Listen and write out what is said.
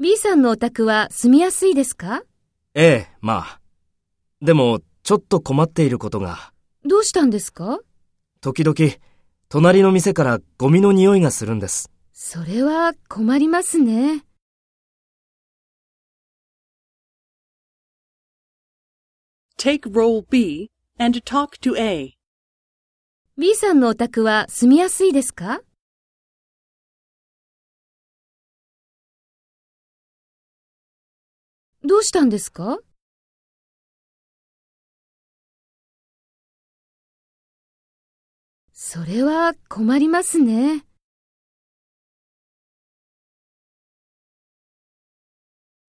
B さんのお宅は住みやすいですか？ええ、まあ。でも、ちょっと困っていることが。どうしたんですか？時々、隣の店からゴミの匂いがするんです。それは困りますね。Take role B and talk to A. B さんのお宅は住みやすいですか？どうしたんですか？それは困りますね。